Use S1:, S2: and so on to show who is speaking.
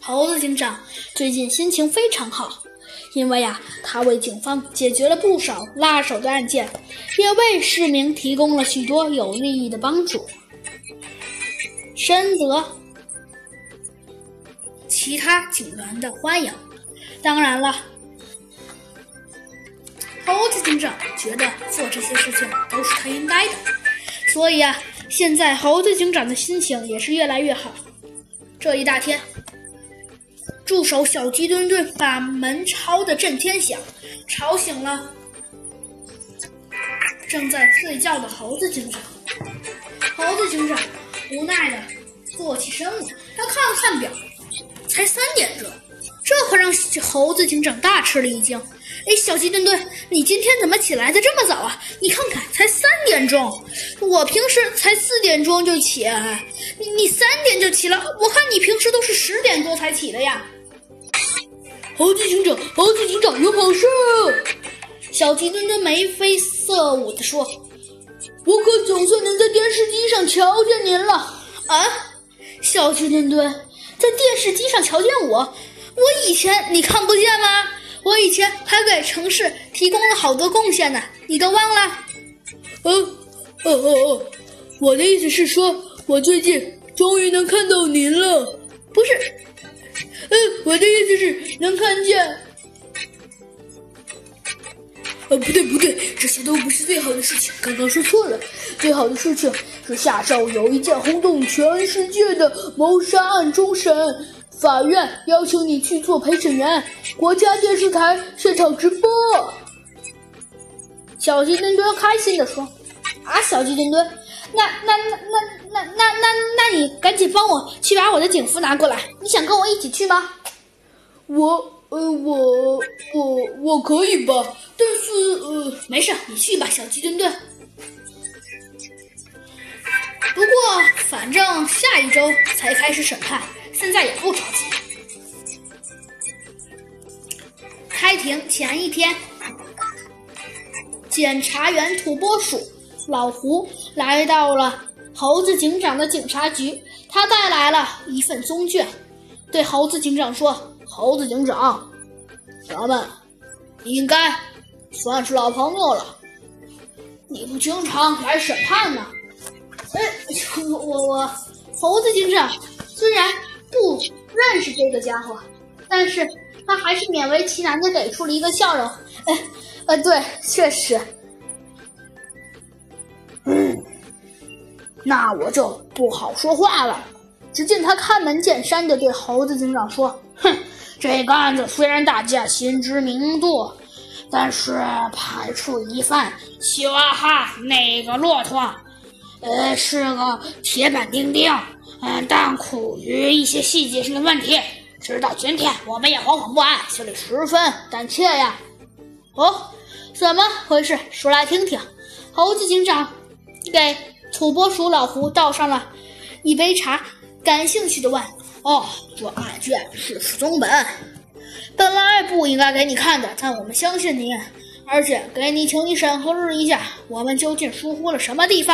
S1: 猴子警长最近心情非常好，因为呀，他为警方解决了不少拉手的案件，也为市民提供了许多有利益的帮助，深得其他警员的欢迎。当然了，猴子警长觉得做这些事情都是他应该的，所以啊，现在猴子警长的心情也是越来越好。这一大天。助手小鸡墩墩把门敲得震天响，吵醒了正在睡觉的猴子警长。猴子警长无奈的坐起身来，他看了看表，才三点钟，这可让猴子警长大吃了一惊。哎，小鸡墩墩，你今天怎么起来的这么早啊？你看看，才三点钟，我平时才四点钟就起来，你你三点就起了，我看你平时都是十点多才起的呀。
S2: 猴子警长，猴子警长有好事！
S1: 小鸡墩墩眉飞色舞地说：“
S2: 我可总算能在电视机上瞧见您了。”
S1: 啊，小鸡墩墩在电视机上瞧见我？我以前你看不见吗？我以前还给城市提供了好多贡献呢，你都忘了？
S2: 哦哦哦哦，我的意思是说，我最近终于能看到您了。
S1: 不是。
S2: 嗯，我的意思是能看见。呃，不对不对，这些都不是最好的事情，刚刚说错了。最好的事情是下周有一件轰动全世界的谋杀案终审，法院邀请你去做陪审员，国家电视台现场直播。
S1: 小鸡墩墩开心地说：“啊，小鸡墩墩，那那那那那那那那你赶紧帮我去把我的警服拿过来。你想跟我一起去吗？”
S2: 我呃我我我可以吧，但是呃
S1: 没事，你去吧，小鸡墩墩。不过反正下一周才开始审判，现在也不着急。开庭前一天，检察员土拨鼠老胡来到了猴子警长的警察局，他带来了一份宗卷，对猴子警长说。猴子警长，咱们应该算是老朋友了。你不经常来审判呢？哎，我我我，猴子警长虽然不认识这个家伙，但是他还是勉为其难的给出了一个笑容。哎，呃，对，确实。那我就不好说话了。只见他开门见山的对猴子警长说：“哼。”这个案子虽然大家心知明度，但是排除疑犯希瓦哈那个骆驼，呃，是个铁板钉钉，嗯，但苦于一些细节性的问题，直到今天我们也惶惶不安，心里十分胆怯呀。哦，怎么回事？说来听听。猴子警长给土拨鼠老胡倒上了一杯茶，感兴趣的问。哦，这案卷是松本，本来不应该给你看的，但我们相信你，而且给你，请你审核一下，我们究竟疏忽了什么地方。